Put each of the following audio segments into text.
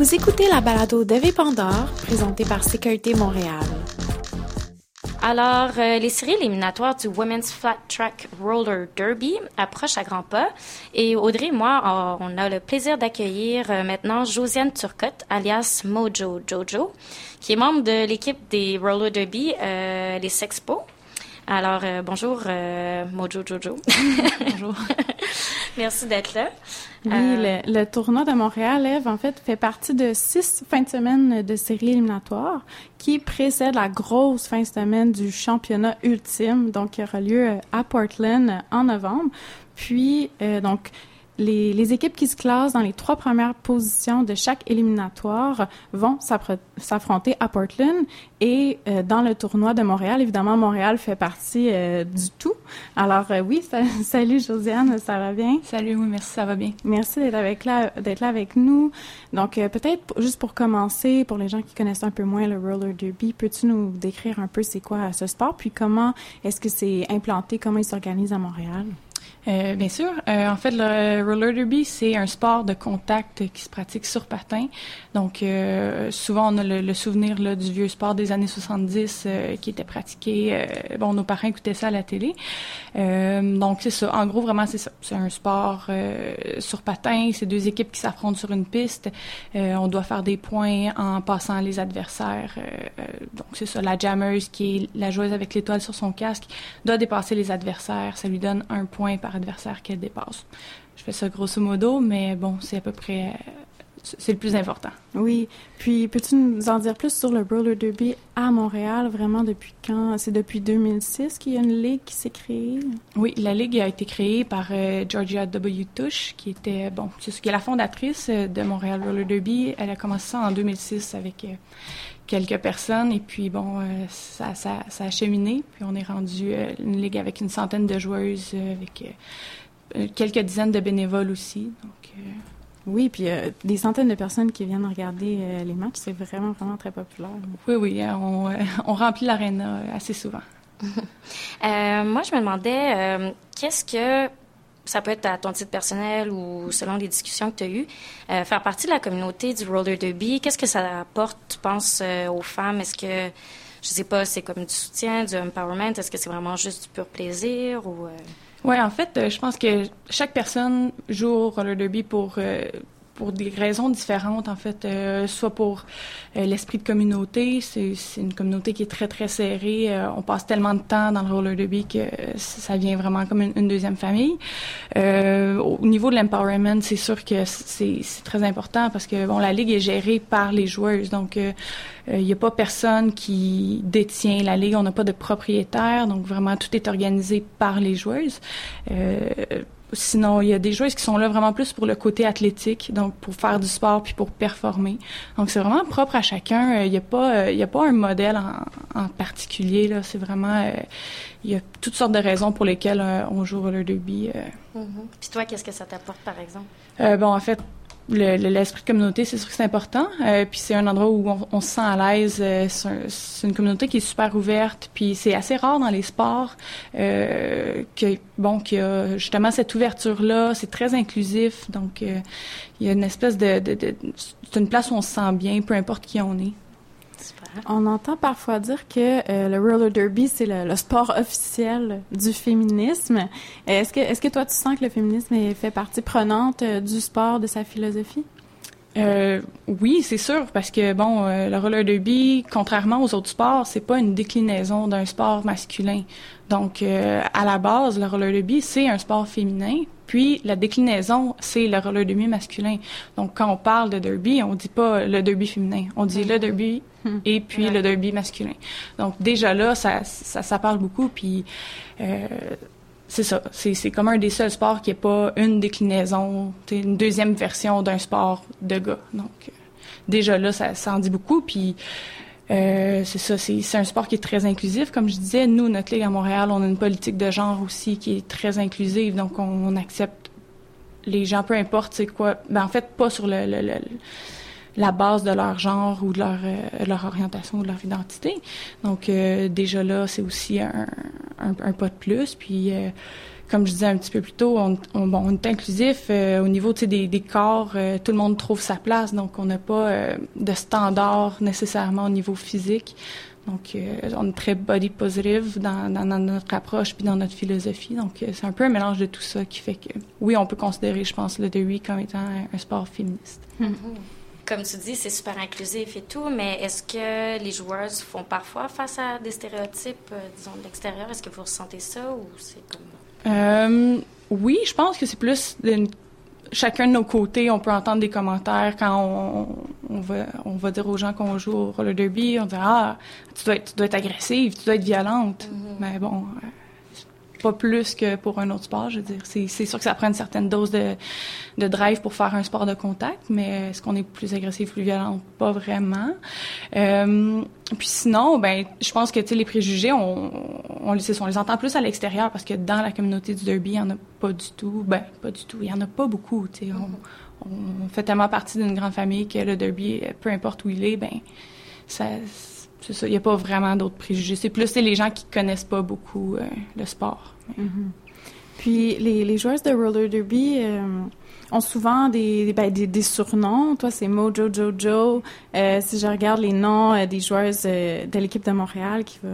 Vous écoutez la balado d'Eve Pandore, présentée par Sécurité Montréal. Alors, euh, les séries éliminatoires du Women's Flat Track Roller Derby approchent à grands pas. Et Audrey et moi, on a le plaisir d'accueillir euh, maintenant Josiane Turcotte, alias Mojo Jojo, qui est membre de l'équipe des Roller Derby, euh, les Sexpo. Alors, euh, bonjour, euh, Mojo Jojo. bonjour. Merci d'être là. Oui, euh, le, tournoi de Montréal, Eve, en fait, fait partie de six fins de semaine de séries éliminatoires qui précèdent la grosse fin de semaine du championnat ultime, donc qui aura lieu à Portland en novembre. Puis, donc, les, les, équipes qui se classent dans les trois premières positions de chaque éliminatoire vont s'affronter à Portland et euh, dans le tournoi de Montréal. Évidemment, Montréal fait partie euh, du tout. Alors euh, oui, salut Josiane, ça va bien? Salut, oui, merci, ça va bien. Merci d'être avec là, d'être là avec nous. Donc peut-être juste pour commencer, pour les gens qui connaissent un peu moins le roller derby, peux-tu nous décrire un peu c'est quoi ce sport, puis comment est-ce que c'est implanté, comment il s'organise à Montréal? Euh, bien sûr. Euh, en fait, le roller derby, c'est un sport de contact qui se pratique sur patin. Donc, euh, souvent, on a le, souvenir là, du vieux sport des années 70 qui était pratiqué. bon, nos parents écoutaient ça à la télé. donc, c'est ça. En gros, vraiment, c'est ça. C'est un sport sur patin. C'est deux équipes qui s'affrontent sur une piste. on doit faire des points en passant les adversaires. donc, c'est ça. La jammeuse, qui est la joueuse avec l'étoile sur son casque, doit dépasser les adversaires. Ça lui donne un point par adversaire qu'elle dépasse. Je fais ça grosso modo, mais bon, c'est à peu près euh, c'est le plus important. Oui. Puis, peux-tu nous en dire plus sur le roller derby à Montréal? Vraiment, depuis quand? C'est depuis 2006 qu'il y a une ligue qui s'est créée? Oui, la ligue a été créée par euh, Georgia W. Tush, qui était, bon, c'est qui est la fondatrice euh, de Montréal Roller Derby. Elle a commencé ça en 2006 avec quelques personnes, et puis, bon, ça, ça, ça, a cheminé. Puis, on est rendu une ligue avec une centaine de joueuses, avec quelques dizaines de bénévoles aussi. Donc, oui, puis euh, des centaines de personnes qui viennent regarder euh, les matchs, c'est vraiment, vraiment très populaire. Oui, oui, on, euh, on remplit l'aréna assez souvent. moi, je me demandais, qu'est-ce que ça peut être à ton titre personnel ou selon les discussions que tu as eues, faire partie de la communauté du roller derby, qu'est-ce que ça apporte, tu penses, aux femmes? Est-ce que, je sais pas, c'est comme du soutien, du empowerment? Est-ce que c'est vraiment juste du pur plaisir ou... Oui, en fait, euh, je pense que chaque personne joue au roller derby pour euh, pour des raisons différentes, en fait, euh, soit pour l'esprit de communauté, c'est une communauté qui est très, très serrée. on passe tellement de temps dans le roller derby que ça vient vraiment comme une, deuxième famille. au niveau de l'empowerment, c'est sûr que c'est très important parce que, bon, la ligue est gérée par les joueuses, donc il euh, n'y a pas personne qui détient la ligue, on n'a pas de propriétaire, donc vraiment tout est organisé par les joueuses. Euh, sinon, il y a des joueuses qui sont là vraiment plus pour le côté athlétique, donc pour faire du sport puis pour performer. Donc c'est vraiment propre à chacun. Euh, il n'y a pas, il a pas un modèle en, particulier là. C'est vraiment, il y a toutes sortes de raisons pour lesquelles on joue au roller derby. Mm-hmm. Puis toi, qu'est-ce que ça t'apporte par exemple? Bon, en fait, l'esprit de communauté, c'est sûr que c'est important. Euh, puis c'est un endroit où on, se sent à l'aise. Euh, c'est une communauté qui est super ouverte. Puis c'est assez rare dans les sports euh, que bon qu'il y a justement cette ouverture là. C'est très inclusif. Donc il y a une espèce de, de, de c'est une place où on se sent bien, peu importe qui on est. On entend parfois dire que euh, le roller derby c'est le, sport officiel du féminisme. Est-ce que est-ce que toi tu sens que le féminisme fait partie prenante euh, du sport de sa philosophie? Euh, oui, c'est sûr, parce que bon, le roller derby, contrairement aux autres sports, c'est pas une déclinaison d'un sport masculin. Donc, à la base, le roller derby, c'est un sport féminin. Puis, la déclinaison, c'est le roller derby masculin. Donc, quand on parle de derby, on dit pas le derby féminin, on dit le derby et puis le derby masculin. Donc déjà là, ça, ça, parle beaucoup. Puis euh, c'est ça, c'est comme un des seuls sports qui n'est pas une déclinaison, une deuxième version d'un sport de gars. Donc euh, déjà là, ça, ça en dit beaucoup. Puis euh, c'est ça, c'est un sport qui est très inclusif. Comme je disais, nous, notre ligue à Montréal, on a une politique de genre aussi qui est très inclusive. Donc on, accepte les gens, peu importe c'est quoi. Ben, en fait, pas sur le la base de leur genre ou de leur, leur orientation ou de leur identité. Donc déjà là, c'est aussi un, un, pas de plus. Puis comme je disais un petit peu plus tôt, on, est inclusif au niveau des, corps, tout le monde trouve sa place, donc on n'a pas de standard nécessairement au niveau physique. Donc, euh, on est très body positive dans, notre approche puis dans notre philosophie. Donc, euh, c'est un peu un mélange de tout ça qui fait que, oui, on peut considérer, je pense, le derby comme étant un, sport féministe. Mm-hmm. Comme tu dis, c'est super inclusif et tout, mais est-ce que les joueuses font parfois face à des stéréotypes, euh, disons, de l'extérieur? Est-ce que vous ressentez ça ou c'est comme... oui, je pense que c'est plus d'une chacun de nos côtés, on peut entendre des commentaires quand on, on va, on va dire aux gens qu'on joue au roller derby, on dit ah tu dois être, tu dois être agressive, tu dois être violente, mm-hmm. mais bon, euh, pas plus que pour un autre sport, je veux dire. C'est, sûr que ça prend une certaine dose de, de drive pour faire un sport de contact, mais est-ce qu'on est plus agressif, plus violent? Pas vraiment. Euh, puis sinon, ben, je pense que, les préjugés, on, on, on, les entend plus à l'extérieur parce que dans la communauté du derby, il y en a pas du tout. Ben, pas du tout. Il y en a pas beaucoup, tu sais. On, on, fait tellement partie d'une grande famille que le derby, peu importe où il est, ben, ça c'est ça, il n'y a pas vraiment d'autres préjugés. C'est plus les gens qui connaissent pas beaucoup euh, le sport. Mm-hmm. Puis les, les joueuses de roller derby euh, ont souvent des, ben, des, des, surnoms. Toi, c'est Mojo Jojo. Euh, si je regarde les noms des joueuses de l'équipe de Montréal qui va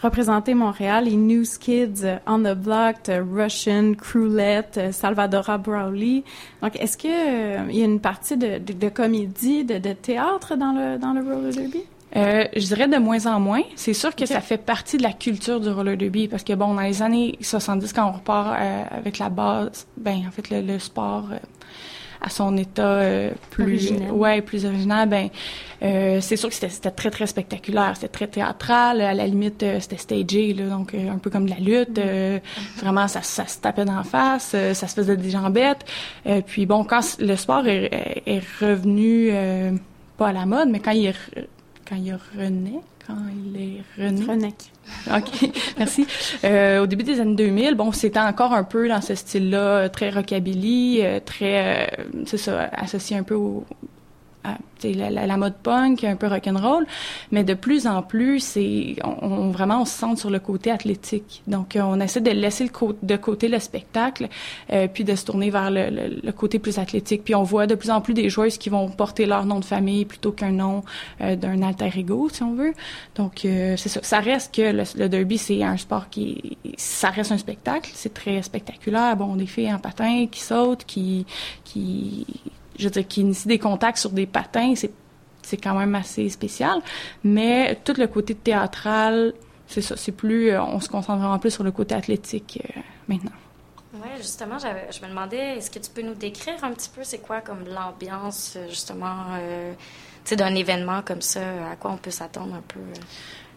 représenter Montréal, les News Kids, On the Block, Russian, Cruellette, Salvadora Browley. Donc, est-ce que il y a une partie de, de, comédie, de, de, théâtre dans le, dans le roller derby? Euh, je dirais de moins en moins. C'est sûr que ça fait partie de la culture du roller derby parce que bon, dans les années 70, quand on repart euh, avec la base, ben en fait le, sport euh, à son état plus original. ouais plus original, ben c'est sûr que c'était très très spectaculaire, c'était très théâtral. À la limite, c'était stagé, là, donc un peu comme de la lutte. Mm-hmm. vraiment, ça, ça se tapait d'en face, ça se faisait des jambettes. puis bon, quand le sport est, est revenu pas à la mode, mais quand il est quand il y a René, quand il est René. René. OK, merci. Euh, au début des années 2000, bon, c'était encore un peu dans ce style-là, très rockabilly, euh, très, euh, c'est ça, associé un peu au, la, la, la, mode punk, un peu rock'n'roll, mais de plus en plus, c'est on, vraiment on se centre sur le côté athlétique. Donc, on essaie de laisser le de côté le spectacle, euh, puis de se tourner vers le, le, côté plus athlétique. Puis on voit de plus en plus des joueuses qui vont porter leur nom de famille plutôt qu'un nom euh, d'un alter ego, si on veut. Donc, euh, c'est ça. Ça reste que le, derby, c'est un sport qui, ça reste un spectacle. C'est très spectaculaire. Bon, des filles en patin qui sautent, qui qui je veux dire, qui initie des contacts sur des patins, c'est, c'est quand même assez spécial. Mais tout le côté théâtral, c'est ça, c'est plus, euh, on se concentre vraiment plus sur le côté athlétique euh, maintenant. Oui, justement, je me demandais, est-ce que tu peux nous décrire un petit peu c'est quoi comme l'ambiance, justement, euh, d'un événement comme ça, à quoi on peut s'attendre un peu?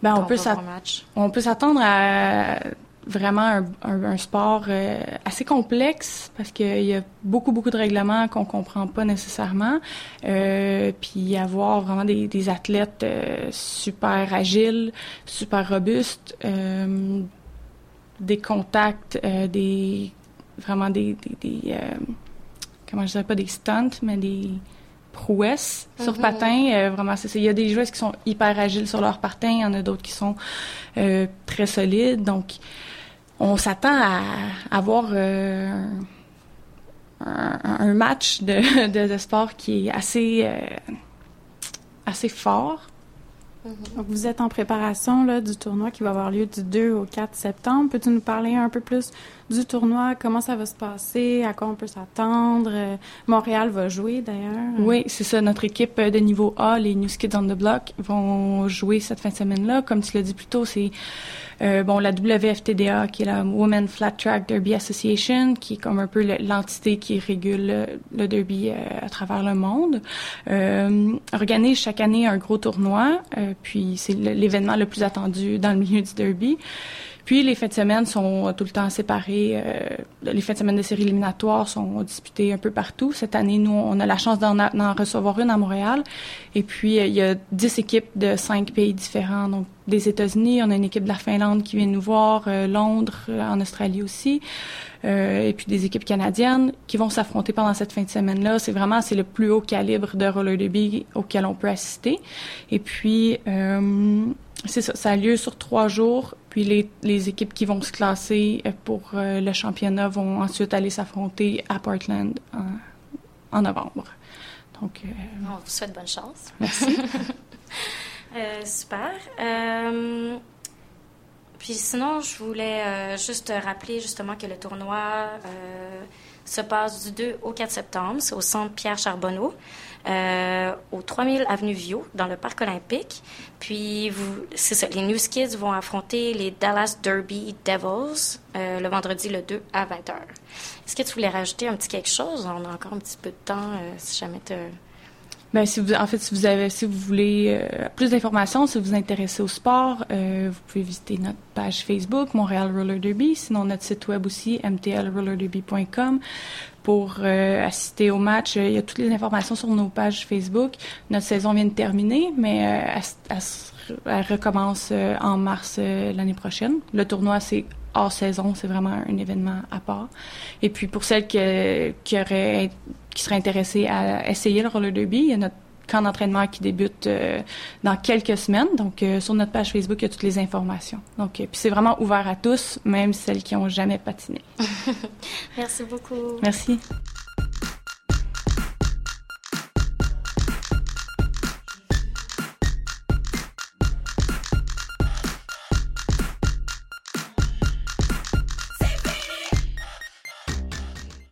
Ben, on, peut on peut s'attendre à vraiment un, sport euh, assez complexe parce qu'il y a beaucoup, beaucoup de règlements qu'on comprend pas nécessairement. Euh, puis avoir vraiment des, des athlètes euh, super agiles, super robustes, des contacts, des vraiment des, des, comment je dirais pas des stunts, mais des prouesses sur mm-hmm. patin. vraiment, c'est Il y a des joueurs qui sont hyper agiles sur leur patin, il y en a d'autres qui sont très solides. Donc, on s'attend à avoir euh, un, match de, sport qui est assez, euh, fort. Mm-hmm. vous êtes en préparation là, du tournoi qui va avoir lieu du 2 au 4 septembre. Peux-tu nous parler un peu plus du tournoi, comment ça va se passer, à quoi on peut s'attendre? Montréal va jouer d'ailleurs. Oui, c'est ça. Notre équipe de niveau A, les New Kids on the Block, vont jouer cette fin de semaine-là. Comme tu l'as dit plus tôt, c'est euh, bon, la WFTDA, qui est la Women Flat Track Derby Association, qui est comme un peu l'entité qui régule le, derby euh, à travers le monde, euh, organise chaque année un gros tournoi, euh, puis c'est l'événement le plus attendu dans le milieu du derby. Puis les fins de semaine sont tout le temps séparées. les fins de semaine de séries éliminatoires sont disputées un peu partout. Cette année, nous, on a la chance d'en, recevoir une à Montréal. Et puis, il y a dix équipes de cinq pays différents. Donc, des États-Unis, on a une équipe de la Finlande qui vient nous voir, Londres, en Australie aussi. Euh, et puis des équipes canadiennes qui vont s'affronter pendant cette fin de semaine-là. C'est vraiment c'est le plus haut calibre de roller derby auquel on peut assister. Et puis euh, c'est ça, ça a lieu sur trois jours. Puis les, les équipes qui vont se classer euh, pour le championnat vont ensuite aller s'affronter à Portland en, en novembre. Donc, on vous souhaite bonne chance. Merci. super. Puis sinon, je voulais euh, juste rappeler justement que le tournoi euh, se passe du 2 au 4 septembre. C'est au centre Pierre Charbonneau, euh, au 3000 Avenue Viau, dans le Parc olympique. Puis, c'est ça, les News Kids vont affronter les Dallas Derby Devils le vendredi le 2 à 20h. Est-ce que tu voulais rajouter un petit quelque chose? On a encore un petit peu de temps, si jamais tu ben, si vous, en fait, si vous avez, si vous voulez euh, plus d'informations, si vous vous intéressez au sport, euh, vous pouvez visiter notre page Facebook, Montréal Roller Derby, sinon notre site web aussi, mtlrollerderby.com. Pour euh, assister au match, il y a toutes les informations sur nos pages Facebook. Notre saison vient de terminer, mais elle, elle, recommence en mars l'année prochaine. Le tournoi, c'est hors saison, c'est vraiment un événement à part. Et puis pour celles qui, qui auraient qui seraient intéressés à essayer le roller derby, il y a notre camp d'entraînement qui débute euh, dans quelques semaines. Donc, euh, sur notre page Facebook, il y a toutes les informations. Donc, euh, puis c'est vraiment ouvert à tous, même celles qui n'ont jamais patiné. Merci beaucoup. Merci.